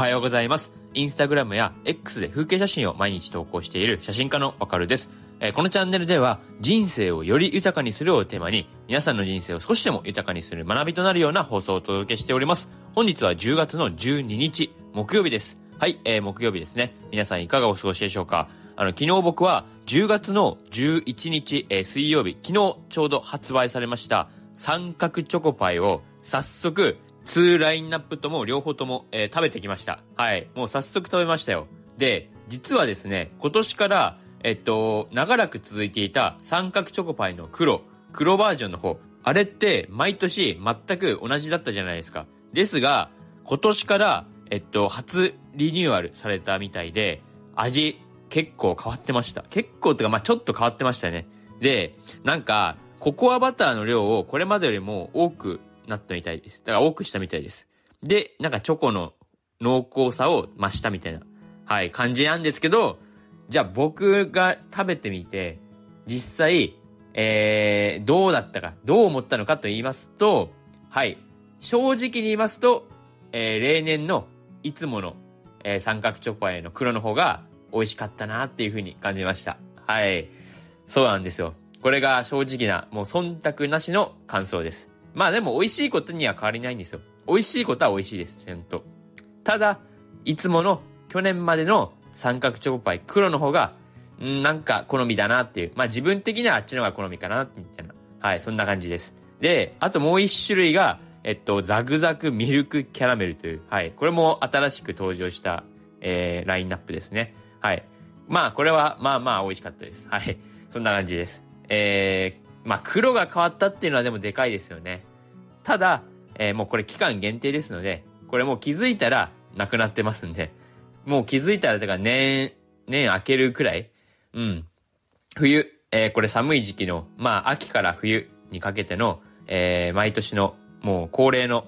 はようございます。インスタグラムや X で風景写真を毎日投稿している写真家のわかるです。えこのチャンネルでは人生をより豊かにするをテーマに皆さんの人生を少しでも豊かにする学びとなるような放送をお届けしております。本日は10月の12日木曜日です。はい、えー木曜日ですね。皆さんいかがお過ごしでしょうか？あの、昨日僕は10月の11日、えー水曜日、昨日ちょうど発売されました三角チョコパイを早速2ラインナップとも両方とも、えー食べてきました。はい。もう早速食べましたよ。で、実はですね、今年から、えっと、長らく続いていた三角チョコパイの黒、黒バージョンの方、あれって毎年全く同じだったじゃないですか。ですが、今年から、えっと、初リニューアルされたみたいで、味結構変わってました。結構とか、まあちょっと変わってましたね。で、なんか、ココアバターの量をこれまでよりも多くなったみたいです。だから多くしたみたいです。で、なんかチョコの濃厚さを増したみたいな、はい、感じなんですけど、じゃあ僕が食べてみて、実際、えー、どうだったか、どう思ったのかと言いますと、はい、正直に言いますと、えー、例年のいつもの、えー三角チョコパイの黒の方が美味しかったなっていう風に感じました。はい。そうなんですよ。これが正直な、もう忖度なしの感想です。まあでも美味しいことには変わりないんですよ。美味しいことは美味しいです、ちゃんと。ただ、いつもの去年までの三角チョコパイ黒の方が、んなんか好みだなっていう。まあ自分的にはあっちの方が好みかな、みたいな。はい、そんな感じです。で、あともう一種類が、えっと、ザグザグミルクキャラメルという、はい、これも新しく登場した、えー、ラインナップですね。はい。まあ、これは、まあまあ、美味しかったです。はい。そんな感じです。えー、まあ、黒が変わったっていうのはでもでかいですよね。ただ、えーもうこれ期間限定ですので、これもう気づいたらなくなってますんで、もう気づいたら、だから年、年明けるくらい、うん。冬、えーこれ寒い時期の、まあ、秋から冬にかけての、えー毎年の、もう恒例の、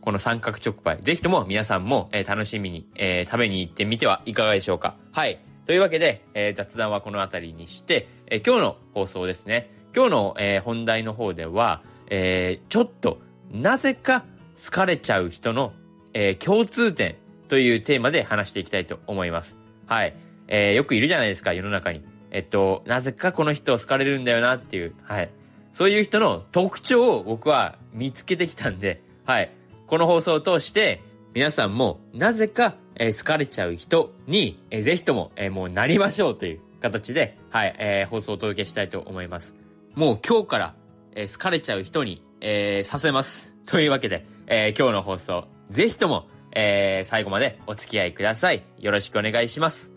この三角チョコパイ。ぜひとも皆さんも、えー楽しみに、えー食べに行ってみてはいかがでしょうか。はい。というわけで、えー雑談はこの辺りにして、えー今日の放送ですね。今日の、えー本題の方では、えーちょっと、なぜか疲れちゃう人の、えー共通点というテーマで話していきたいと思います。はい。えーよくいるじゃないですか、世の中に。えっと、なぜかこの人好かれるんだよなっていう、はい。そういう人の特徴を僕は見つけてきたんで、はい。この放送を通して、皆さんもなぜか、えー好かれちゃう人に、ぜひとも、えーもうなりましょうという形で、はい、えー放送をお届けしたいと思います。もう今日から、えー好かれちゃう人に、えーさせます。というわけで、えー今日の放送、ぜひとも、えー最後までお付き合いください。よろしくお願いします。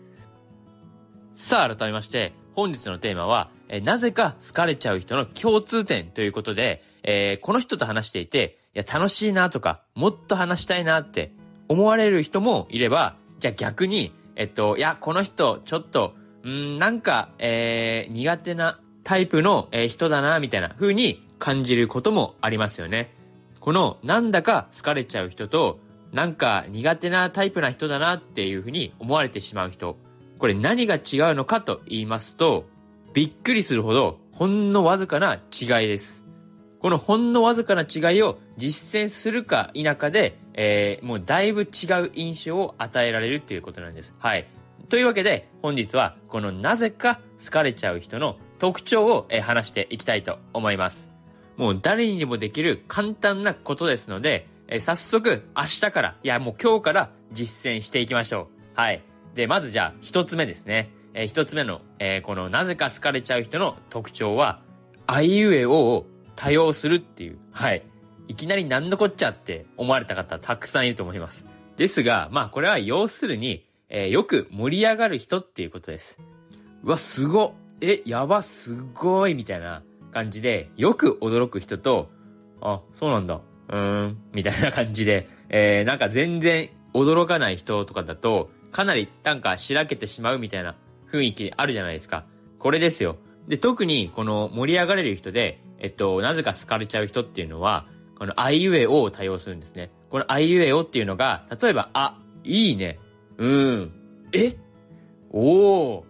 さあ、改めまして、本日のテーマは、えーなぜか好かれちゃう人の共通点ということで、えーこの人と話していて、いや、楽しいなとか、もっと話したいなって思われる人もいれば、じゃあ逆に、えっと、いや、この人、ちょっと、うーん、なんか、えー苦手なタイプの、え人だな、みたいな風に感じることもありますよね。この、なんだか好かれちゃう人と、なんか苦手なタイプな人だなっていう風に思われてしまう人。これ何が違うのかと言いますと、びっくりするほど、ほんのわずかな違いです。このほんのわずかな違いを実践するか否かで、えーもうだいぶ違う印象を与えられるっていうことなんです。はい。というわけで、本日はこのなぜか好かれちゃう人の特徴を、話していきたいと思います。もう誰にでもできる簡単なことですので、早速明日から、いやもう今日から実践していきましょう。はい。で、まずじゃあ一つ目ですね。えー一つ目の、えーこのなぜか好かれちゃう人の特徴は、あいうえおを多用するっていう。はい。いきなり何のこっちゃって思われた方たくさんいると思います。ですが、まあこれは要するに、えーよく盛り上がる人っていうことです。うわ、すごっえ、やば、すごいみたいな感じで、よく驚く人と、あ、そうなんだ。うーん、みたいな感じで、えー、なんか全然驚かない人とかだと、かなりなんかしらけてしまうみたいな雰囲気あるじゃないですか。これですよ。で、特にこの盛り上がれる人で、えっと、なぜか好かれちゃう人っていうのは、このあいうえおを多用するんですね。このあいうえおっていうのが、例えば、あ、いいね、うーん、え？おー、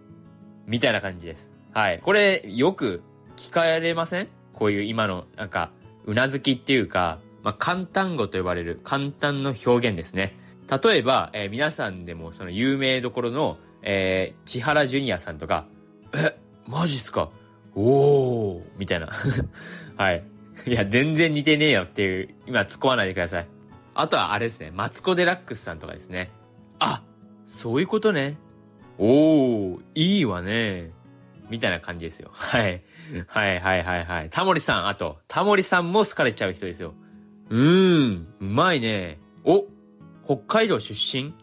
みたいな感じです。はい。これ、よく聞かれません？こういう今の、なんか、うなずきっていうか、まあ、簡単語と呼ばれる簡単の表現ですね。例えば、えー、皆さんでもその有名どころの、えー、千原ジュニアさんとか、え、マジっすか？おーみたいな。はい。いや、全然似てねえよっていう、今突っ込まないでください。あとはあれですね、マツコデラックスさんとかですね。あそういうことね。おー、いいわね。みたいな感じですよ。はい。はいはいはいはい。タモリさん、あと、タモリさんも好かれちゃう人ですよ。うーん、うまいね。お北海道出身？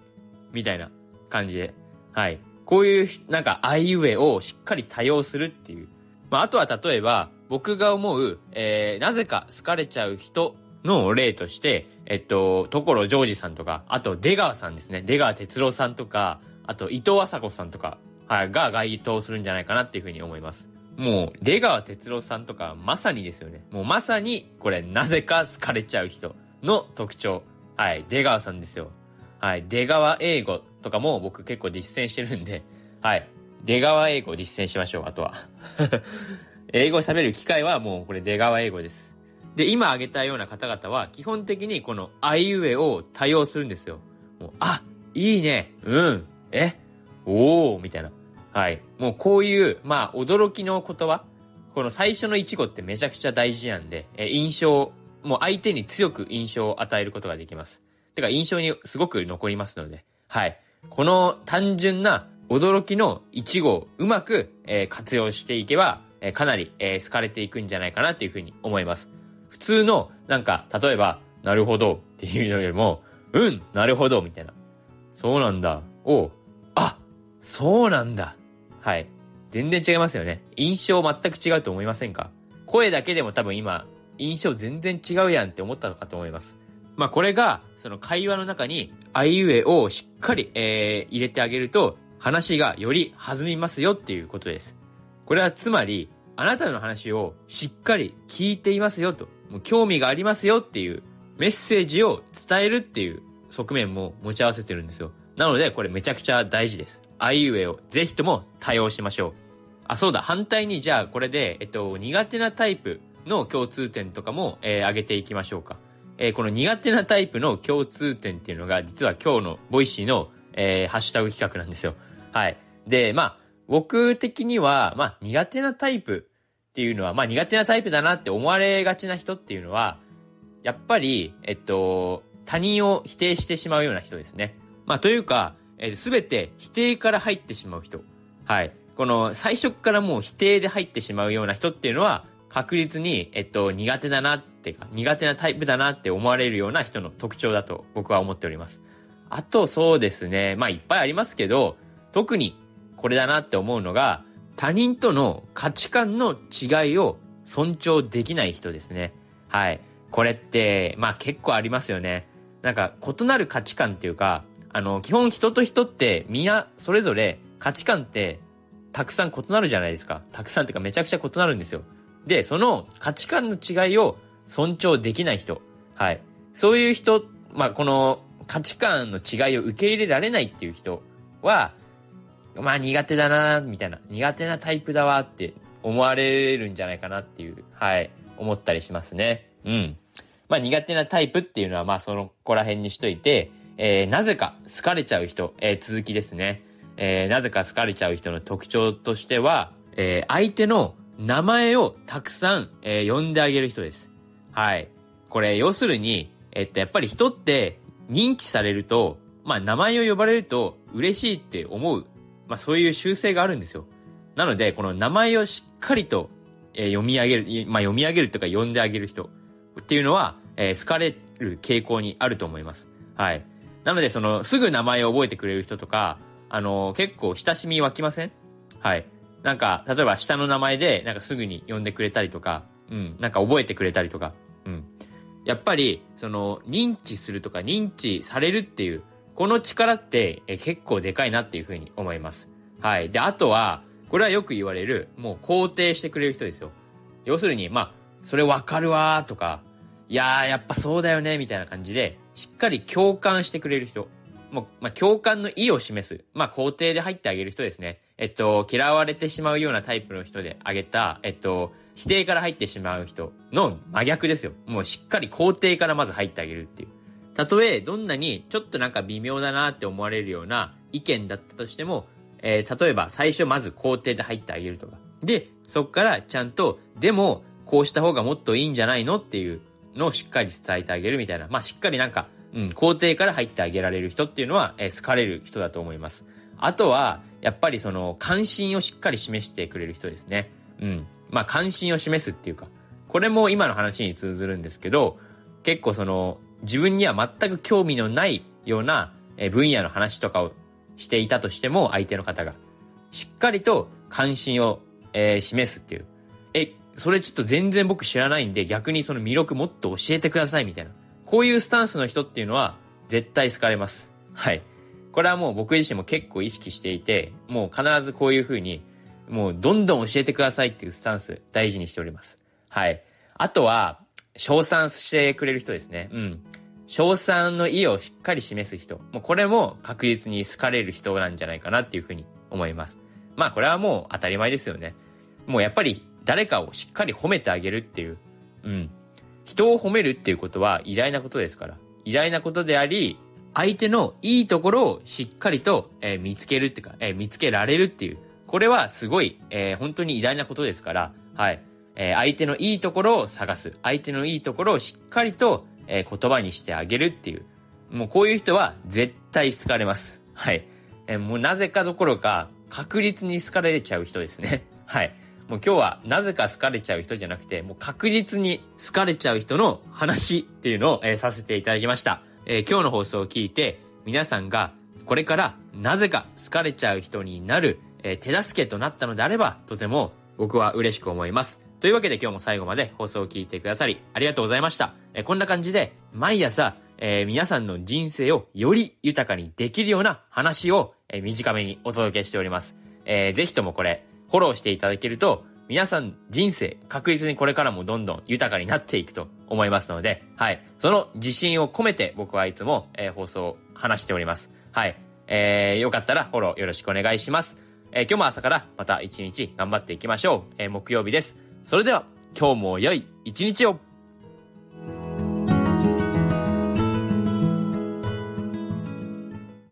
みたいな感じで。はい。こういう、なんか、あいうえをしっかり多用するっていう。まあ、あとは例えば、僕が思う、えー、なぜか好かれちゃう人の例として、えっと、所ジョージさんとか、あと出川さんですね。出川哲郎さんとか、あと伊藤麻子さんとか、はい、が該当するんじゃないかなっていうふうに思います。もう、出川哲郎さんとか、まさにですよね。もうまさに、これ、なぜか好かれちゃう人の特徴。はい、出川さんですよ。はい、出川英語とかも僕結構実践してるんで、はい、出川英語実践しましょう、あとは。英語喋る機会はもうこれ出川英語です。で、今挙げたような方々は、基本的にこのあいうえを多用するんですよ。もう、あ、いいね、うん、え、おー、みたいな。はい。もうこういう、まあ、驚きの言葉。この最初の一語ってめちゃくちゃ大事なんで、え、印象、もう相手に強く印象を与えることができます。てか印象にすごく残りますので、はい。この単純な驚きの一語をうまく、えー、活用していけば、えー、かなり、えー、好かれていくんじゃないかなっていうふうに思います。普通の、なんか、例えば、なるほどっていうのよりも、うん、なるほど、みたいな。そうなんだ。を、あ、そうなんだ。はい。全然違いますよね。印象全く違うと思いませんか？声だけでも多分今、印象全然違うやんって思ったのかと思います。まあこれが、その会話の中に、あいうえをしっかり、えー、入れてあげると、話がより弾みますよっていうことです。これはつまり、あなたの話をしっかり聞いていますよと、もう興味がありますよっていうメッセージを伝えるっていう側面も持ち合わせてるんですよ。なので、これめちゃくちゃ大事です。あいうえをぜひとも多用しましょう。あ、そうだ、反対にじゃあこれで、えっと、苦手なタイプの共通点とかも、えー、挙げていきましょうか。えー、この苦手なタイプの共通点っていうのが、実は今日のボイシーの、えー、ハッシュタグ企画なんですよ。はい。で、まあ、僕的には、まあ、苦手なタイプっていうのは、まあ、苦手なタイプだなって思われがちな人っていうのは、やっぱり、えっと、他人を否定してしまうような人ですね。まあ、というか、す、べ、て否定から入ってしまう人。はい。この、最初からもう否定で入ってしまうような人っていうのは、確実に、えっと、苦手だなってか、苦手なタイプだなって思われるような人の特徴だと僕は思っております。あと、そうですね。まあ、いっぱいありますけど、特にこれだなって思うのが、他人との価値観の違いを尊重できない人ですね。はい。これって、まあ結構ありますよね。なんか異なる価値観っていうか、あの、基本人と人ってみんなそれぞれ価値観ってたくさん異なるじゃないですか。たくさんっていうかめちゃくちゃ異なるんですよ。で、その価値観の違いを尊重できない人。はい。そういう人、まあこの価値観の違いを受け入れられないっていう人は、まあ苦手だな、みたいな。苦手なタイプだわって思われるんじゃないかなっていう、はい、思ったりしますね。うん。まあ苦手なタイプっていうのはまあそのこら辺にしといて、えー、なぜか好かれちゃう人、えー、続きですね。えー、なぜか好かれちゃう人の特徴としては、え、相手の名前をたくさん、え、呼んであげる人です。はい。これ、要するに、えっと、やっぱり人って認知されると、まあ名前を呼ばれると嬉しいって思うまあそういう習性があるんですよ。なので、この名前をしっかりと、え、読み上げる、まあ読み上げるとか読んであげる人っていうのは、え、好かれる傾向にあると思います。はい。なので、その、すぐ名前を覚えてくれる人とか、あの、結構親しみ湧きません？はい。なんか、例えば下の名前で、なんかすぐに呼んでくれたりとか、うん、なんか覚えてくれたりとか、うん。やっぱり、その、認知するとか認知されるっていう、この力ってえ結構でかいなっていうふうに思います。はい。で、あとは、これはよく言われる、もう肯定してくれる人ですよ。要するに、まあ、それわかるわーとか、いやー、やっぱそうだよね、みたいな感じで、しっかり共感してくれる人。もう、まあ、共感の意を示す。まあ、肯定で入ってあげる人ですね。えっと、嫌われてしまうようなタイプの人であげた、えっと、否定から入ってしまう人の真逆ですよ。もうしっかり肯定からまず入ってあげるっていう。たとえどんなにちょっとなんか微妙だなって思われるような意見だったとしても、えー、例えば最初まず肯定で入ってあげるとか。で、そっからちゃんと、でも、こうした方がもっといいんじゃないのっていうのをしっかり伝えてあげるみたいな。まあ、しっかりなんか、うん、肯定から入ってあげられる人っていうのは、えー、好かれる人だと思います。あとは、やっぱりその、関心をしっかり示してくれる人ですね。うん。まあ、関心を示すっていうか、これも今の話に通ずるんですけど、結構その、自分には全く興味のないような分野の話とかをしていたとしても、相手の方が。しっかりと関心を、えー、示すっていう。それちょっと全然僕知らないんで、逆にその魅力もっと教えてくださいみたいな。こういうスタンスの人っていうのは、絶対好かれます。はい。これはもう僕自身も結構意識していて、もう必ずこういう風に、もうどんどん教えてくださいっていうスタンス大事にしております。はい。あとは、称賛してくれる人ですね。うん。称賛の意をしっかり示す人。もうこれも確実に好かれる人なんじゃないかなっていうふうに思います。まあこれはもう当たり前ですよね。もうやっぱり誰かをしっかり褒めてあげるっていう。うん。人を褒めるっていうことは偉大なことですから。偉大なことであり、相手のいいところをしっかりと、えー、見つけるっていうか、えー、見つけられるっていう。これはすごい、えー、本当に偉大なことですから、はい。え相手のいいところを探す。相手のいいところをしっかりと、え言葉にしてあげるっていう。もうこういう人は絶対好かれます。はい。えもうなぜかどころか確実に好かれちゃう人ですね。はい。もう今日はなぜか好かれちゃう人じゃなくて、もう確実に好かれちゃう人の話っていうのを、えー、させていただきました。えー、今日の放送を聞いて、皆さんがこれからなぜか好かれちゃう人になる、えー、手助けとなったのであれば、とても僕は嬉しく思います。というわけで今日も最後まで放送を聞いてくださりありがとうございました。えこんな感じで毎朝、えー、皆さんの人生をより豊かにできるような話を、えー、短めにお届けしております。えー、ぜひともこれフォローしていただけると皆さん人生確実にこれからもどんどん豊かになっていくと思いますので、はい。その自信を込めて僕はいつも、えー、放送を話しております。はい。えー、よかったらフォローよろしくお願いします。えー、今日も朝からまた一日頑張っていきましょう。えー、木曜日です。それでは、今日も良い一日を